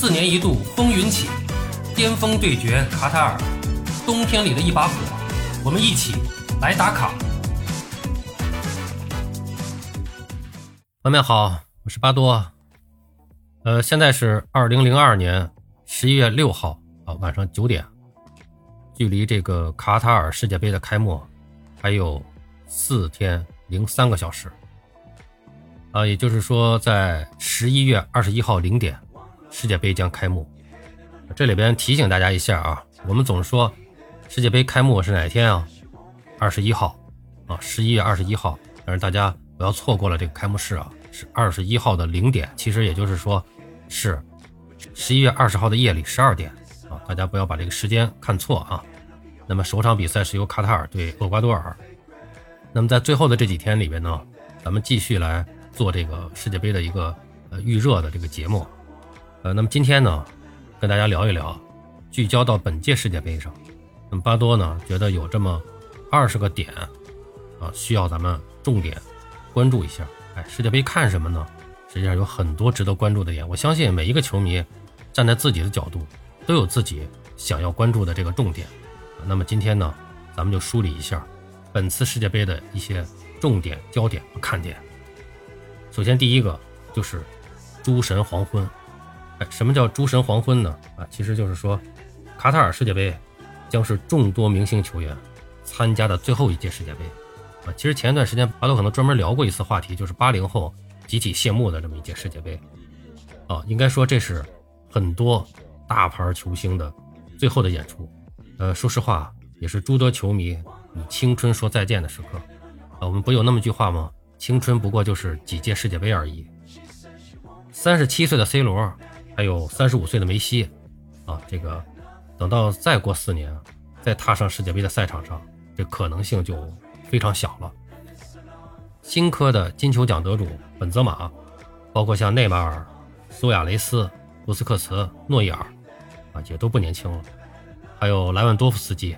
四年一度风云起，巅峰对决卡塔尔，冬天里的一把火，我们一起来打卡。朋友们好，我是巴多。呃，现在是二零零二年十一月六号啊晚上九点，距离这个卡塔尔世界杯的开幕还有四天零三个小时。啊，也就是说，在十一月二十一号零点，世界杯将开幕。这里边提醒大家一下啊，我们总说世界杯开幕是哪天啊？二十一号啊，十一月二十一号。但是大家不要错过了这个开幕式啊，是二十一号的零点，其实也就是说是十一月二十号的夜里十二点啊，大家不要把这个时间看错啊。那么首场比赛是由卡塔尔对厄瓜多尔。那么在最后的这几天里边呢，咱们继续来。做这个世界杯的一个呃预热的这个节目，呃，那么今天呢，跟大家聊一聊，聚焦到本届世界杯上。那么巴多呢，觉得有这么二十个点啊，需要咱们重点关注一下。哎，世界杯看什么呢？实际上有很多值得关注的点。我相信每一个球迷站在自己的角度，都有自己想要关注的这个重点。那么今天呢，咱们就梳理一下本次世界杯的一些重点、焦点和看点。首先，第一个就是诸神黄昏。哎，什么叫诸神黄昏呢？啊，其实就是说，卡塔尔世界杯将是众多明星球员参加的最后一届世界杯。啊，其实前一段时间巴多可能专门聊过一次话题，就是八零后集体谢幕的这么一届世界杯。啊，应该说这是很多大牌球星的最后的演出。呃，说实话，也是诸多球迷与青春说再见的时刻。啊，我们不有那么句话吗？青春不过就是几届世界杯而已。三十七岁的 C 罗，还有三十五岁的梅西，啊，这个等到再过四年，再踏上世界杯的赛场上，这可能性就非常小了。新科的金球奖得主本泽马，包括像内马尔、苏亚雷斯、布斯克茨、诺伊尔，啊，也都不年轻了。还有莱万多夫斯基，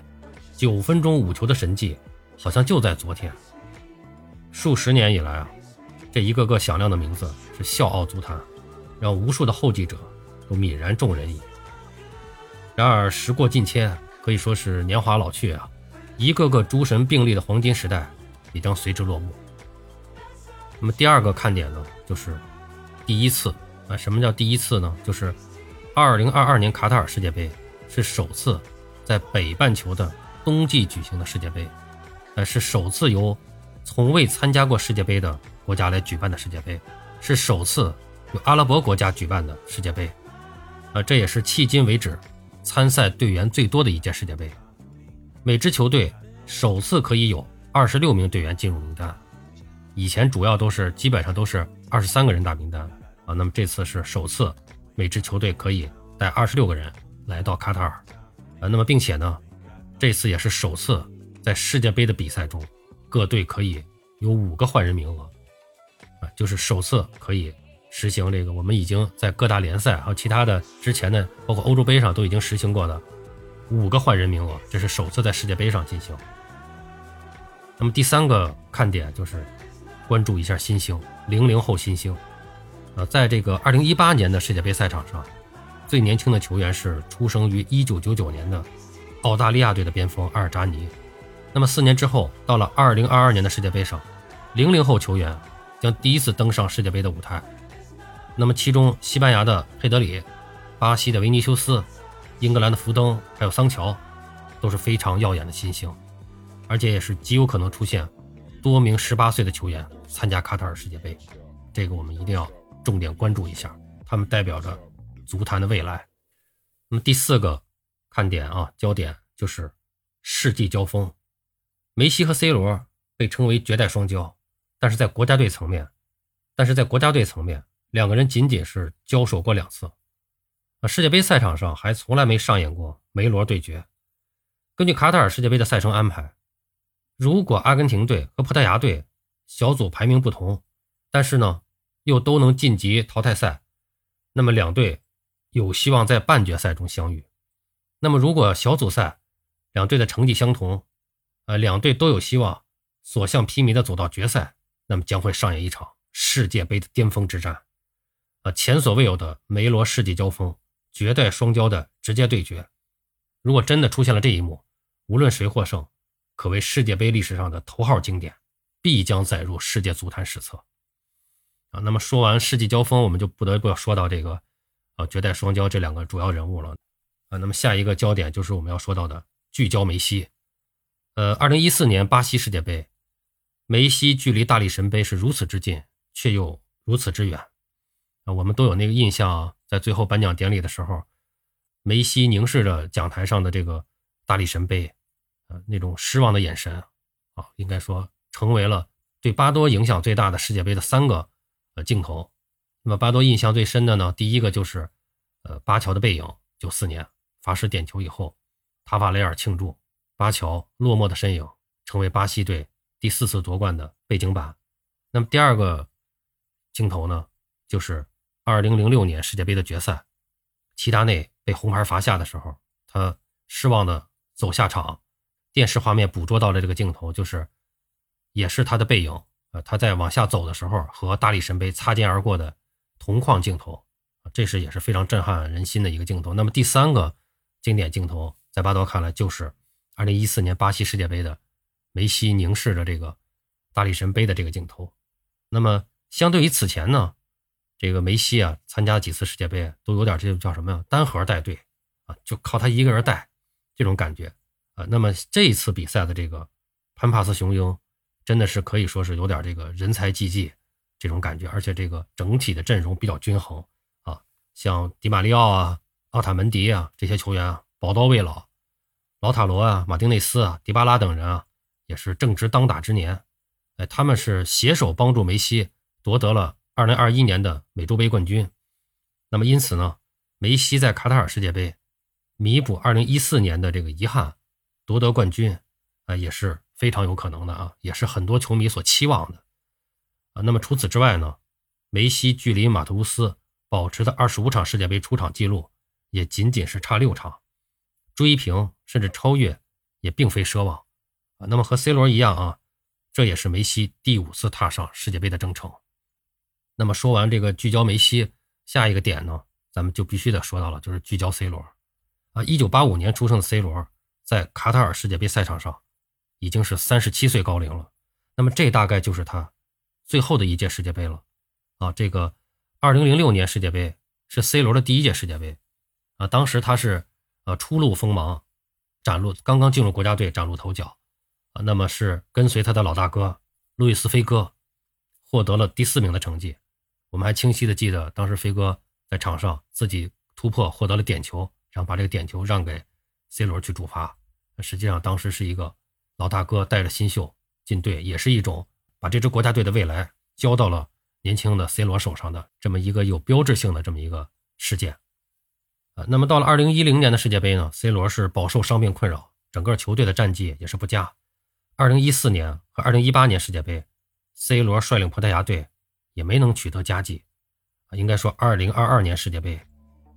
九分钟五球的神迹，好像就在昨天。数十年以来啊，这一个个响亮的名字是笑傲足坛，让无数的后继者都泯然众人矣。然而时过境迁，可以说是年华老去啊，一个个诸神并立的黄金时代也将随之落幕。那么第二个看点呢，就是第一次啊，什么叫第一次呢？就是2022年卡塔尔世界杯是首次在北半球的冬季举行的世界杯，呃，是首次由。从未参加过世界杯的国家来举办的世界杯，是首次阿拉伯国家举办的世界杯，啊，这也是迄今为止参赛队员最多的一届世界杯。每支球队首次可以有二十六名队员进入名单，以前主要都是基本上都是二十三个人大名单啊，那么这次是首次每支球队可以带二十六个人来到卡塔尔，啊，那么并且呢，这次也是首次在世界杯的比赛中。各队可以有五个换人名额，啊，就是首次可以实行这个。我们已经在各大联赛还有其他的之前的，包括欧洲杯上都已经实行过的五个换人名额，这是首次在世界杯上进行。那么第三个看点就是关注一下新星，零零后新星，啊，在这个二零一八年的世界杯赛场上，最年轻的球员是出生于一九九九年的澳大利亚队的边锋阿尔扎尼。那么四年之后，到了二零二二年的世界杯上，零零后球员将第一次登上世界杯的舞台。那么其中，西班牙的佩德里、巴西的维尼修斯、英格兰的福登还有桑乔，都是非常耀眼的新星，而且也是极有可能出现多名十八岁的球员参加卡塔尔世界杯。这个我们一定要重点关注一下，他们代表着足坛的未来。那么第四个看点啊，焦点就是世纪交锋。梅西和 C 罗被称为绝代双骄，但是在国家队层面，但是在国家队层面，两个人仅仅是交手过两次。啊，世界杯赛场上还从来没上演过梅罗对决。根据卡塔尔世界杯的赛程安排，如果阿根廷队和葡萄牙队小组排名不同，但是呢又都能晋级淘汰赛，那么两队有希望在半决赛中相遇。那么如果小组赛两队的成绩相同，呃，两队都有希望所向披靡的走到决赛，那么将会上演一场世界杯的巅峰之战，啊，前所未有的梅罗世纪交锋绝代双骄的直接对决。如果真的出现了这一幕，无论谁获胜，可谓世界杯历史上的头号经典，必将载入世界足坛史册。啊，那么说完世纪交锋，我们就不得不要说到这个，呃，绝代双骄这两个主要人物了。啊，那么下一个焦点就是我们要说到的聚焦梅西。呃，二零一四年巴西世界杯，梅西距离大力神杯是如此之近，却又如此之远。啊，我们都有那个印象，在最后颁奖典礼的时候，梅西凝视着讲台上的这个大力神杯。呃那种失望的眼神啊，应该说成为了对巴多影响最大的世界杯的三个呃镜头。那么巴多印象最深的呢，第一个就是呃巴乔的背影，九四年罚失点球以后，塔法雷尔庆祝，巴乔落寞的身影成为巴西队第四次夺冠的背景板。那么第二个镜头呢，就是二零零六年世界杯的决赛，齐达内被红牌罚下的时候，他失望的走下场。电视画面捕捉到的这个镜头，就是，也是他的背影，呃，他在往下走的时候和大力神杯擦肩而过的同框镜头，这是也是非常震撼人心的一个镜头。那么第三个经典镜头，在巴多看来就是2014年巴西世界杯的梅西凝视着这个大力神杯的这个镜头。那么相对于此前呢，这个梅西啊参加几次世界杯都有点这叫什么呀？单核带队啊，就靠他一个人带这种感觉。啊，那么这一次比赛的这个潘帕斯雄鹰，真的是可以说是有点这个人才济济这种感觉，而且这个整体的阵容比较均衡啊，像迪马利奥啊、奥塔门迪啊这些球员啊，宝刀未老，老塔罗啊、马丁内斯啊、迪巴拉等人啊，也是正值当打之年，哎，他们是携手帮助梅西夺得了2021年的美洲杯冠军。那么因此呢，梅西在卡塔尔世界杯弥补2014年的这个遗憾。夺得冠军，啊，也是非常有可能的啊，也是很多球迷所期望的，啊，那么除此之外呢，梅西距离马特乌斯保持的二十五场世界杯出场记录，也仅仅是差六场，追平甚至超越也并非奢望，啊，那么和 C 罗一样啊，这也是梅西第五次踏上世界杯的征程。那么说完这个聚焦梅西，下一个点呢，咱们就必须得说到了，就是聚焦 C 罗，啊，一九八五年出生的 C 罗。在卡塔尔世界杯赛场上，已经是三十七岁高龄了。那么这大概就是他最后的一届世界杯了。啊，这个二零零六年世界杯是 C 罗的第一届世界杯。啊，当时他是呃初露锋芒，崭露刚刚进入国家队崭露头角。啊，那么是跟随他的老大哥路易斯飞哥获得了第四名的成绩。我们还清晰的记得，当时飞哥在场上自己突破获得了点球，然后把这个点球让给 C 罗去主罚。实际上，当时是一个老大哥带着新秀进队，也是一种把这支国家队的未来交到了年轻的 C 罗手上的这么一个有标志性的这么一个事件。啊，那么到了2010年的世界杯呢，C 罗是饱受伤病困扰，整个球队的战绩也是不佳。2014年和2018年世界杯，C 罗率领葡萄牙队也没能取得佳绩。应该说2022年世界杯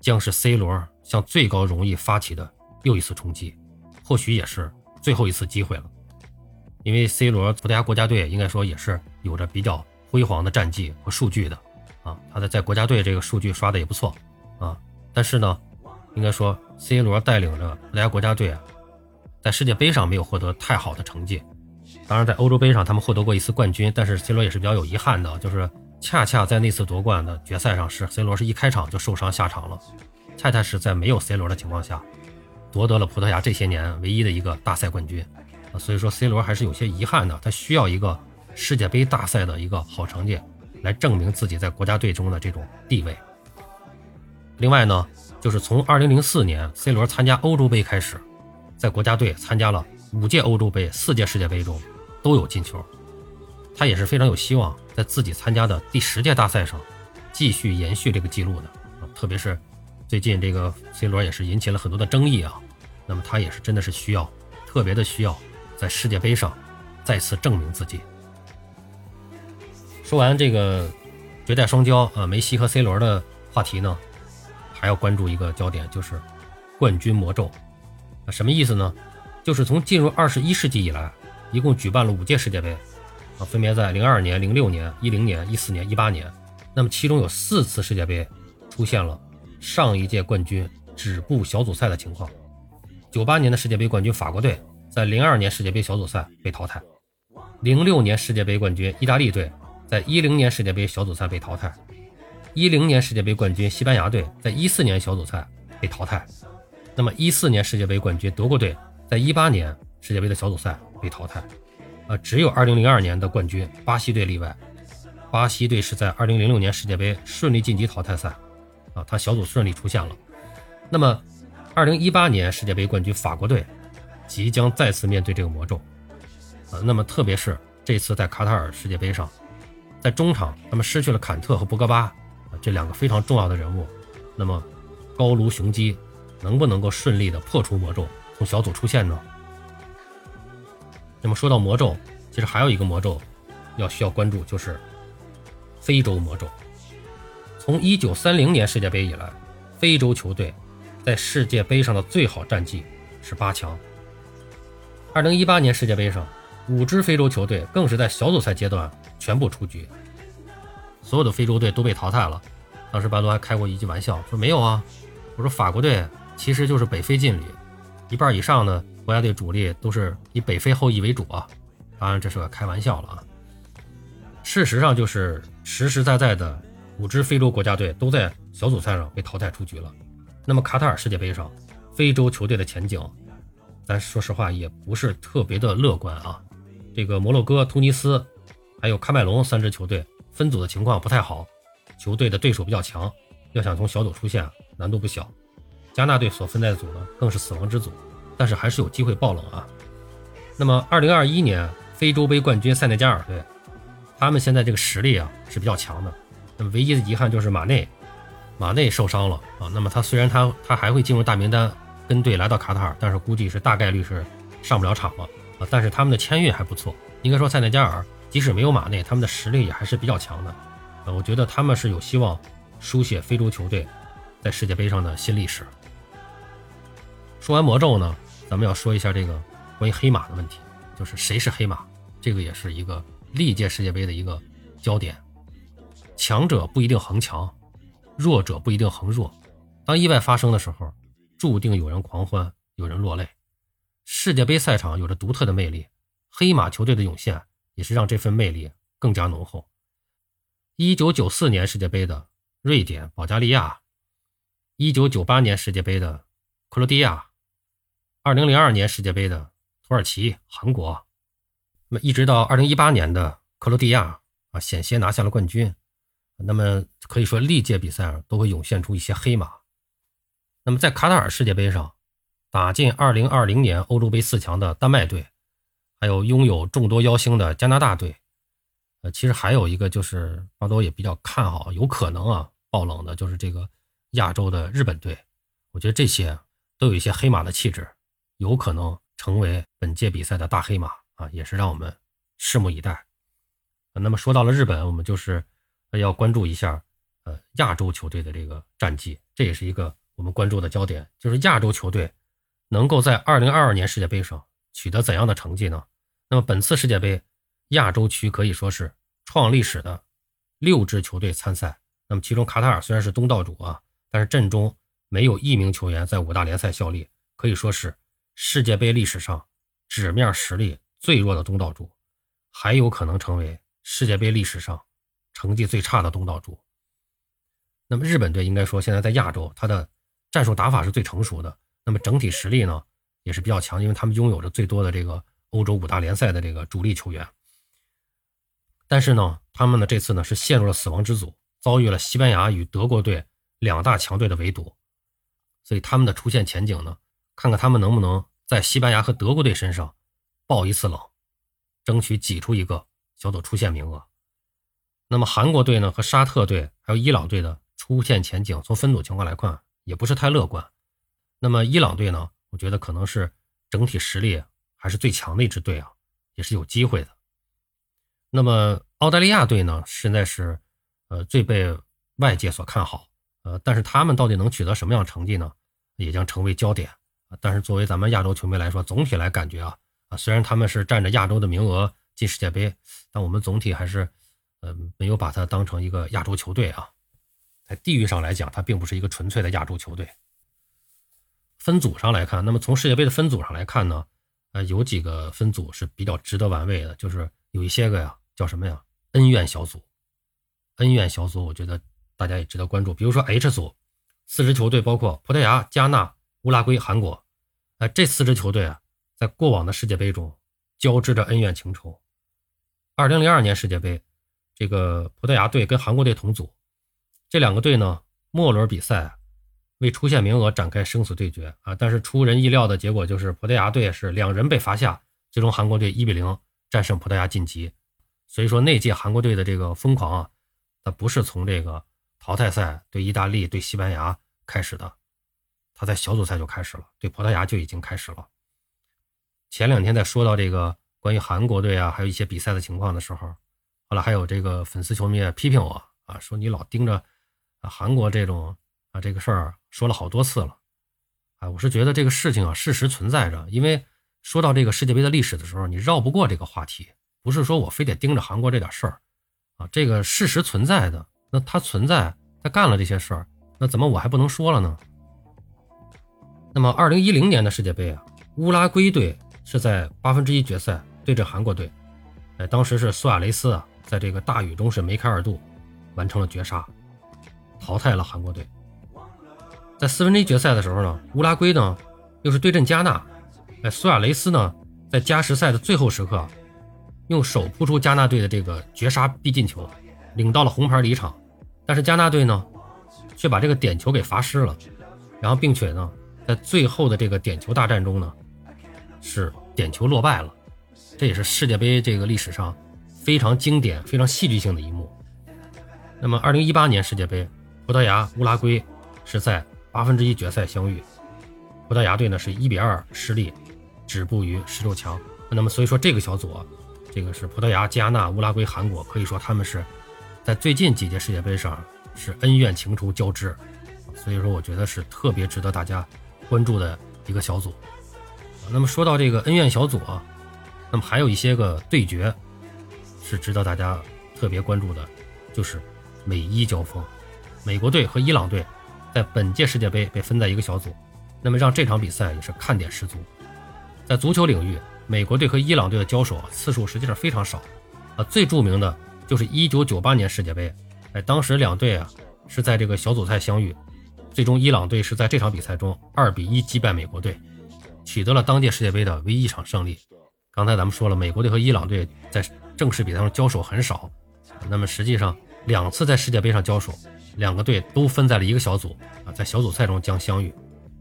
将是 C 罗向最高荣誉发起的又一次冲击。或许也是最后一次机会了，因为 C 罗葡萄牙国家队应该说也是有着比较辉煌的战绩和数据的啊，他的在国家队这个数据刷的也不错啊。但是呢，应该说 C 罗带领着葡萄牙国家队啊，在世界杯上没有获得太好的成绩。当然，在欧洲杯上他们获得过一次冠军，但是 C 罗也是比较有遗憾的，就是恰恰在那次夺冠的决赛上，是 C 罗是一开场就受伤下场了，恰恰是在没有 C 罗的情况下。夺得了葡萄牙这些年唯一的一个大赛冠军，所以说 C 罗还是有些遗憾的，他需要一个世界杯大赛的一个好成绩，来证明自己在国家队中的这种地位。另外呢，就是从2004年 C 罗参加欧洲杯开始，在国家队参加了五届欧洲杯、四届世界杯中都有进球，他也是非常有希望在自己参加的第十届大赛上继续延续这个记录的，啊，特别是最近这个 C 罗也是引起了很多的争议啊。那么他也是真的是需要，特别的需要，在世界杯上再次证明自己。说完这个绝代双骄啊，梅西和 C 罗的话题呢，还要关注一个焦点，就是冠军魔咒啊，什么意思呢？就是从进入二十一世纪以来，一共举办了五届世界杯啊，分别在零二年、零六年、一零年、一四年、一八年。那么其中有四次世界杯出现了上一届冠军止步小组赛的情况。九八年的世界杯冠军法国队在零二年世界杯小组赛被淘汰，零六年世界杯冠军意大利队在一零年世界杯小组赛被淘汰，一零年世界杯冠军西班牙队在一四年小组赛被淘汰。那么一四年世界杯冠军德国队在一八年世界杯的小组赛被淘汰。呃，只有二零零二年的冠军巴西队例外。巴西队是在二零零六年世界杯顺利晋级淘汰赛，啊，他小组顺利出现了。那么，二零一八年世界杯冠军法国队即将再次面对这个魔咒，啊，那么特别是这次在卡塔尔世界杯上，在中场他们失去了坎特和博格巴这两个非常重要的人物，那么高卢雄鸡能不能够顺利的破除魔咒，从小组出线呢？那么说到魔咒，其实还有一个魔咒要需要关注，就是。非洲魔咒。从一九三零年世界杯以来，非洲球队在世界杯上的最好战绩是八强。二零一八年世界杯上，五支非洲球队更是在小组赛阶段全部出局，所有的非洲队都被淘汰了。当时巴多还开过一句玩笑，说没有啊，我说法国队其实就是北非劲旅，一半以上呢国家队主力都是以北非后裔为主啊。当然这是个开玩笑了啊。事实上，就是实实在在的五支非洲国家队都在小组赛上被淘汰出局了。那么卡塔尔世界杯上，非洲球队的前景，咱说实话也不是特别的乐观啊。这个摩洛哥、突尼斯还有喀麦隆三支球队分组的情况不太好，球队的对手比较强，要想从小组出线难度不小。加纳队所分在的组呢，更是死亡之组，但是还是有机会爆冷啊。那么，二零二一年非洲杯冠军塞内加尔队。他们现在这个实力啊是比较强的，那么唯一的遗憾就是马内，马内受伤了啊。那么他虽然他他还会进入大名单跟队来到卡塔尔，但是估计是大概率是上不了场了啊。但是他们的签运还不错，应该说塞内加尔即使没有马内，他们的实力也还是比较强的。呃，我觉得他们是有希望书写非洲球队在世界杯上的新历史。说完魔咒呢，咱们要说一下这个关于黑马的问题，就是谁是黑马，这个也是一个。历届世界杯的一个焦点，强者不一定恒强，弱者不一定恒弱。当意外发生的时候，注定有人狂欢，有人落泪。世界杯赛场有着独特的魅力，黑马球队的涌现也是让这份魅力更加浓厚。一九九四年世界杯的瑞典、保加利亚，一九九八年世界杯的克罗地亚，二零零二年世界杯的土耳其、韩国。那么一直到二零一八年的克罗地亚啊，险些拿下了冠军。那么可以说历届比赛都会涌现出一些黑马。那么在卡塔尔世界杯上，打进二零二零年欧洲杯四强的丹麦队，还有拥有众多妖星的加拿大队，呃，其实还有一个就是巴多也比较看好，有可能啊爆冷的，就是这个亚洲的日本队。我觉得这些都有一些黑马的气质，有可能成为本届比赛的大黑马。啊，也是让我们拭目以待。那么说到了日本，我们就是要关注一下呃亚洲球队的这个战绩，这也是一个我们关注的焦点，就是亚洲球队能够在2022年世界杯上取得怎样的成绩呢？那么本次世界杯亚洲区可以说是创历史的六支球队参赛，那么其中卡塔尔虽然是东道主啊，但是阵中没有一名球员在五大联赛效力，可以说是世界杯历史上纸面实力。最弱的东道主，还有可能成为世界杯历史上成绩最差的东道主。那么日本队应该说现在在亚洲，他的战术打法是最成熟的。那么整体实力呢也是比较强，因为他们拥有着最多的这个欧洲五大联赛的这个主力球员。但是呢，他们呢这次呢是陷入了死亡之组，遭遇了西班牙与德国队两大强队的围堵，所以他们的出线前景呢，看看他们能不能在西班牙和德国队身上。爆一次冷，争取挤出一个小组出线名额。那么韩国队呢？和沙特队还有伊朗队的出线前景，从分组情况来看，也不是太乐观。那么伊朗队呢？我觉得可能是整体实力还是最强的一支队啊，也是有机会的。那么澳大利亚队呢？现在是呃最被外界所看好，呃，但是他们到底能取得什么样成绩呢？也将成为焦点。但是作为咱们亚洲球迷来说，总体来感觉啊啊。虽然他们是占着亚洲的名额进世界杯，但我们总体还是，呃，没有把它当成一个亚洲球队啊，在地域上来讲，它并不是一个纯粹的亚洲球队。分组上来看，那么从世界杯的分组上来看呢，呃，有几个分组是比较值得玩味的，就是有一些个呀，叫什么呀？恩怨小组。恩怨小组，我觉得大家也值得关注。比如说 H 组，四支球队包括葡萄牙、加纳、乌拉圭、韩国，这四支球队啊，在过往的世界杯中交织着恩怨情仇。二零零二年世界杯，这个葡萄牙队跟韩国队同组，这两个队呢，末轮比赛。为出线名额展开生死对决啊！但是出人意料的结果就是葡萄牙队是两人被罚下，最终韩国队一比零战胜葡萄牙晋级。所以说那届韩国队的这个疯狂啊，它不是从这个淘汰赛对意大利、对西班牙开始的，他在小组赛就开始了，对葡萄牙就已经开始了。前两天在说到这个关于韩国队啊，还有一些比赛的情况的时候，后来还有这个粉丝球迷批评我啊，说你老盯着啊韩国这种。啊，这个事儿说了好多次了，啊，我是觉得这个事情啊，事实存在着。因为说到这个世界杯的历史的时候，你绕不过这个话题，不是说我非得盯着韩国这点事儿，啊，这个事实存在的，那他存在，他干了这些事儿，那怎么我还不能说了呢？那么，二零一零年的世界杯啊，乌拉圭队是在八分之一决赛对阵韩国队，哎，当时是苏亚雷斯啊，在这个大雨中是梅开二度，完成了绝杀，淘汰了韩国队。在四分之一决赛的时候呢，乌拉圭呢又是对阵加纳，哎，苏亚雷斯呢在加时赛的最后时刻，用手扑出加纳队的这个绝杀必进球，领到了红牌离场。但是加纳队呢却把这个点球给罚失了，然后并且呢在最后的这个点球大战中呢是点球落败了，这也是世界杯这个历史上非常经典、非常戏剧性的一幕。那么，二零一八年世界杯，葡萄牙、乌拉圭是在。八分之一决赛相遇，葡萄牙队呢是一比二失利，止步于十六强。那么所以说这个小组，这个是葡萄牙、加纳、乌拉圭、韩国，可以说他们是在最近几届世界杯上是恩怨情仇交织，所以说我觉得是特别值得大家关注的一个小组。那么说到这个恩怨小组啊，那么还有一些个对决是值得大家特别关注的，就是美伊交锋，美国队和伊朗队。在本届世界杯被分在一个小组，那么让这场比赛也是看点十足。在足球领域，美国队和伊朗队的交手啊次数实际上非常少，啊，最著名的就是1998年世界杯，哎，当时两队啊是在这个小组赛相遇，最终伊朗队是在这场比赛中2比1击败美国队，取得了当届世界杯的唯一一场胜利。刚才咱们说了，美国队和伊朗队在正式比赛中交手很少，那么实际上两次在世界杯上交手。两个队都分在了一个小组啊，在小组赛中将相遇。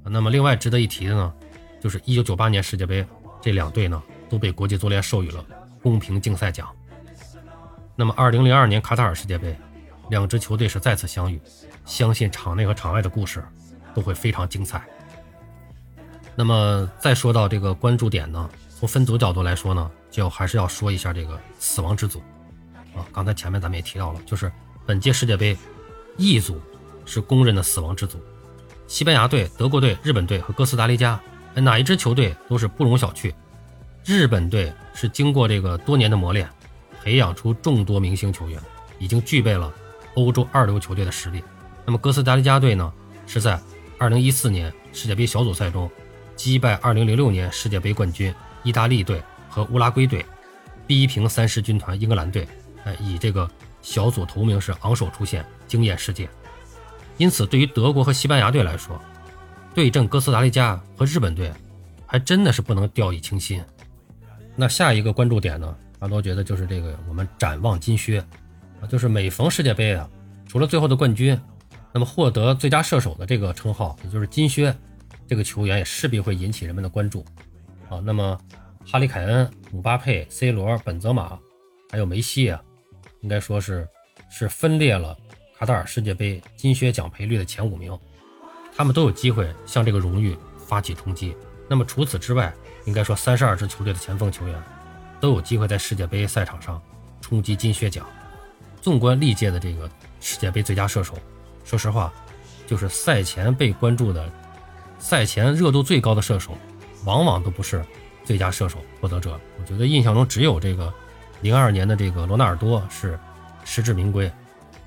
那么，另外值得一提的呢，就是1998年世界杯，这两队呢都被国际足联授予了公平竞赛奖。那么，2002年卡塔尔世界杯，两支球队是再次相遇，相信场内和场外的故事都会非常精彩。那么，再说到这个关注点呢，从分组角度来说呢，就还是要说一下这个死亡之组啊。刚才前面咱们也提到了，就是本届世界杯。E 组是公认的死亡之组，西班牙队、德国队、日本队和哥斯达黎加，哪一支球队都是不容小觑。日本队是经过这个多年的磨练，培养出众多明星球员，已经具备了欧洲二流球队的实力。那么哥斯达黎加队呢，是在2014年世界杯小组赛中击败2006年世界杯冠军意大利队和乌拉圭队，逼平三狮军团英格兰队，呃，以这个。小组头名是昂首出现，惊艳世界。因此，对于德国和西班牙队来说，对阵哥斯达黎加和日本队，还真的是不能掉以轻心。那下一个关注点呢？阿多觉得就是这个，我们展望金靴啊，就是每逢世界杯啊，除了最后的冠军，那么获得最佳射手的这个称号，也就是金靴，这个球员也势必会引起人们的关注啊。那么，哈里凯恩、姆巴佩、C 罗、本泽马，还有梅西啊。应该说是，是分裂了卡塔尔世界杯金靴奖赔率的前五名，他们都有机会向这个荣誉发起冲击。那么除此之外，应该说三十二支球队的前锋球员都有机会在世界杯赛场上冲击金靴奖。纵观历届的这个世界杯最佳射手，说实话，就是赛前被关注的、赛前热度最高的射手，往往都不是最佳射手获得者。我觉得印象中只有这个。零二年的这个罗纳尔多是实至名归，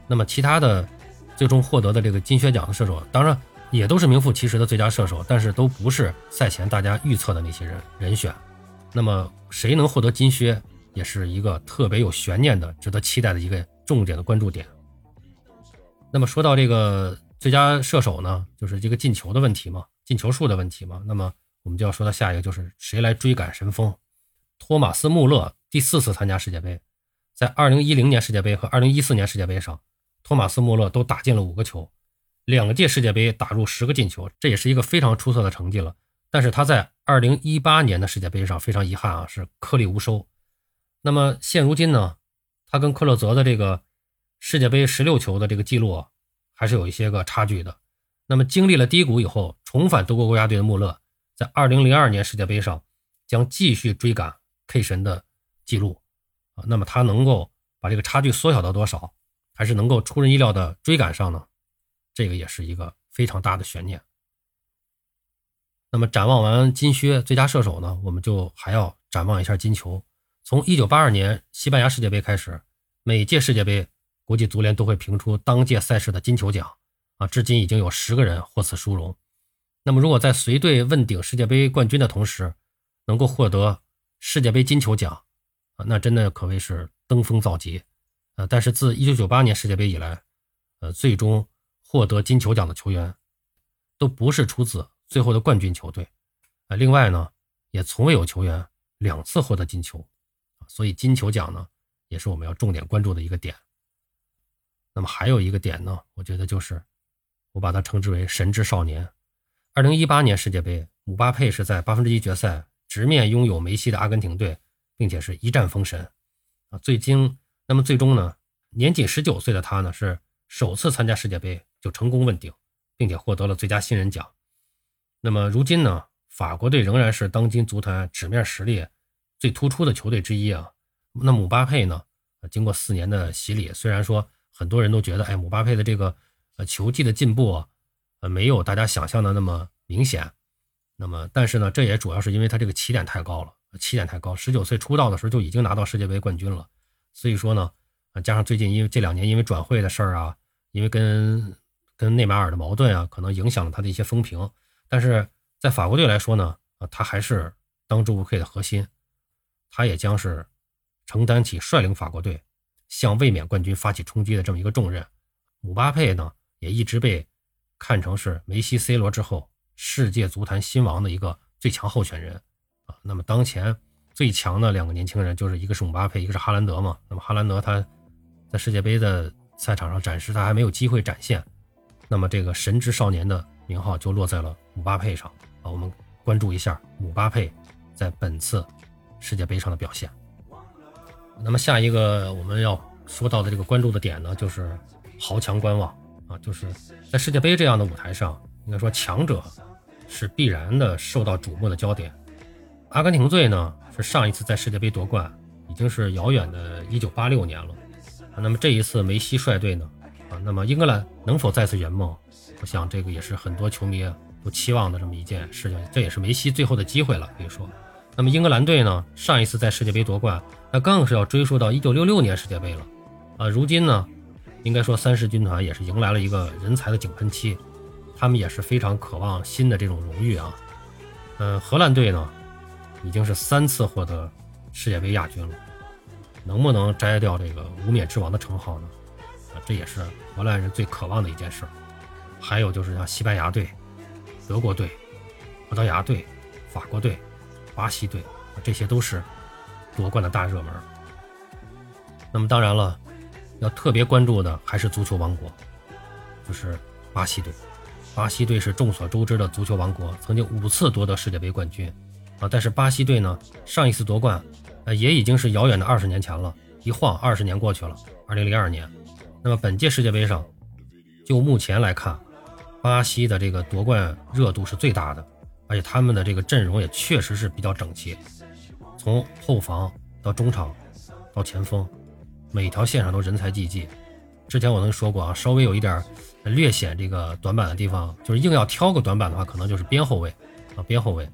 那么其他的最终获得的这个金靴奖的射手，当然也都是名副其实的最佳射手，但是都不是赛前大家预测的那些人人选。那么谁能获得金靴，也是一个特别有悬念的、值得期待的一个重点的关注点。那么说到这个最佳射手呢，就是这个进球的问题嘛，进球数的问题嘛。那么我们就要说到下一个，就是谁来追赶神锋？托马斯·穆勒第四次参加世界杯，在2010年世界杯和2014年世界杯上，托马斯·穆勒都打进了五个球，两届世界杯打入十个进球，这也是一个非常出色的成绩了。但是他在2018年的世界杯上非常遗憾啊，是颗粒无收。那么现如今呢，他跟克洛泽的这个。世界杯十六球的这个记录还是有一些个差距的。那么经历了低谷以后，重返德国国家队的穆勒，在二零零二年世界杯上将继续追赶 K 神的记录啊。那么他能够把这个差距缩小到多少，还是能够出人意料的追赶上呢？这个也是一个非常大的悬念。那么展望完金靴最佳射手呢，我们就还要展望一下金球。从一九八二年西班牙世界杯开始，每届世界杯。国际足联都会评出当届赛事的金球奖，啊，至今已经有十个人获此殊荣。那么，如果在随队问鼎世界杯冠军的同时，能够获得世界杯金球奖，啊，那真的可谓是登峰造极。呃，但是自1998年世界杯以来，呃，最终获得金球奖的球员，都不是出自最后的冠军球队。啊，另外呢，也从未有球员两次获得金球，所以金球奖呢，也是我们要重点关注的一个点。那么还有一个点呢，我觉得就是我把它称之为“神之少年”。二零一八年世界杯，姆巴佩是在八分之一决赛直面拥有梅西的阿根廷队，并且是一战封神啊。最经那么最终呢，年仅十九岁的他呢是首次参加世界杯就成功问鼎，并且获得了最佳新人奖。那么如今呢，法国队仍然是当今足坛纸面实力最突出的球队之一啊。那姆巴佩呢，经过四年的洗礼，虽然说。很多人都觉得，哎，姆巴佩的这个呃球技的进步啊，呃，没有大家想象的那么明显。那么，但是呢，这也主要是因为他这个起点太高了，起点太高。十九岁出道的时候就已经拿到世界杯冠军了，所以说呢，加上最近因为这两年因为转会的事儿啊，因为跟跟内马尔的矛盾啊，可能影响了他的一些风评。但是在法国队来说呢，啊，他还是当之无愧的核心，他也将是承担起率领法国队。向卫冕冠军发起冲击的这么一个重任，姆巴佩呢也一直被看成是梅西、C 罗之后世界足坛新王的一个最强候选人啊。那么当前最强的两个年轻人就是一个是姆巴佩，一个是哈兰德嘛。那么哈兰德他在世界杯的赛场上暂时他还没有机会展现，那么这个神之少年的名号就落在了姆巴佩上啊。我们关注一下姆巴佩在本次世界杯上的表现。那么下一个我们要说到的这个关注的点呢，就是豪强观望啊，就是在世界杯这样的舞台上，应该说强者是必然的受到瞩目的焦点。阿根廷队呢是上一次在世界杯夺冠已经是遥远的1986年了，那么这一次梅西率队呢啊，那么英格兰能否再次圆梦？我想这个也是很多球迷都期望的这么一件事情，这也是梅西最后的机会了，可以说。那么英格兰队呢？上一次在世界杯夺冠，那更是要追溯到一九六六年世界杯了。啊，如今呢，应该说三狮军团也是迎来了一个人才的井喷期，他们也是非常渴望新的这种荣誉啊。嗯，荷兰队呢，已经是三次获得世界杯亚军了，能不能摘掉这个无冕之王的称号呢？啊，这也是荷兰人最渴望的一件事。还有就是像西班牙队、德国队、葡萄牙队、法国队。巴西队，这些都是夺冠的大热门。那么当然了，要特别关注的还是足球王国，就是巴西队。巴西队是众所周知的足球王国，曾经五次夺得世界杯冠军啊。但是巴西队呢，上一次夺冠，呃，也已经是遥远的二十年前了。一晃二十年过去了，二零零二年。那么本届世界杯上，就目前来看，巴西的这个夺冠热度是最大的。而且他们的这个阵容也确实是比较整齐，从后防到中场到前锋，每条线上都人才济济。之前我曾说过啊，稍微有一点略显这个短板的地方，就是硬要挑个短板的话，可能就是边后卫啊，边后卫。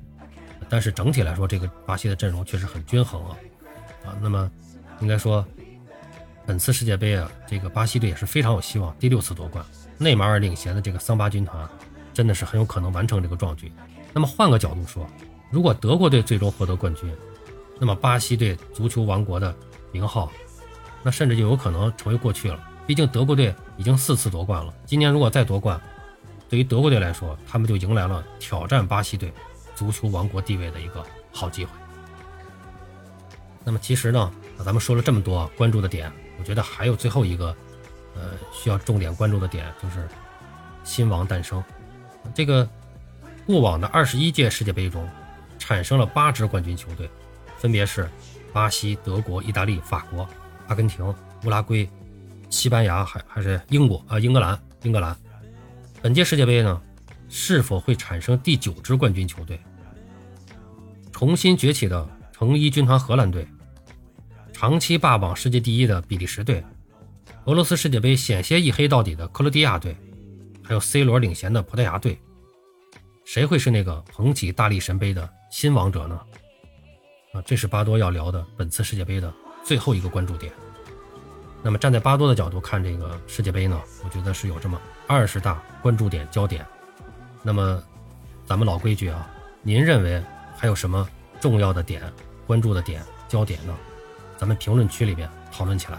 但是整体来说，这个巴西的阵容确实很均衡啊啊。那么应该说，本次世界杯啊，这个巴西队也是非常有希望第六次夺冠。内马尔领衔的这个桑巴军团，真的是很有可能完成这个壮举。那么换个角度说，如果德国队最终获得冠军，那么巴西队足球王国的名号，那甚至就有可能成为过去了。毕竟德国队已经四次夺冠了，今年如果再夺冠，对于德国队来说，他们就迎来了挑战巴西队足球王国地位的一个好机会。那么其实呢，咱们说了这么多关注的点，我觉得还有最后一个，呃，需要重点关注的点就是新王诞生。这个过往的二十一届世界杯中，产生了八支冠军球队，分别是巴西、德国、意大利、法国、阿根廷、乌拉圭、西班牙，还还是英国啊，英格兰，英格兰。本届世界杯呢，是否会产生第九支冠军球队？重新崛起的橙衣军团荷兰队，长期霸榜世界第一的比利时队，俄罗斯世界杯险些一黑到底的克罗地亚队，还有 C 罗领衔的葡萄牙队，谁会是那个捧起大力神杯的新王者呢？啊，这是巴多要聊的本次世界杯的最后一个关注点。那么站在巴多的角度看这个世界杯呢，我觉得是有这么二十大关注点焦点。那么咱们老规矩啊，您认为还有什么重要的点、关注的点、焦点呢？咱们评论区里边讨论起来。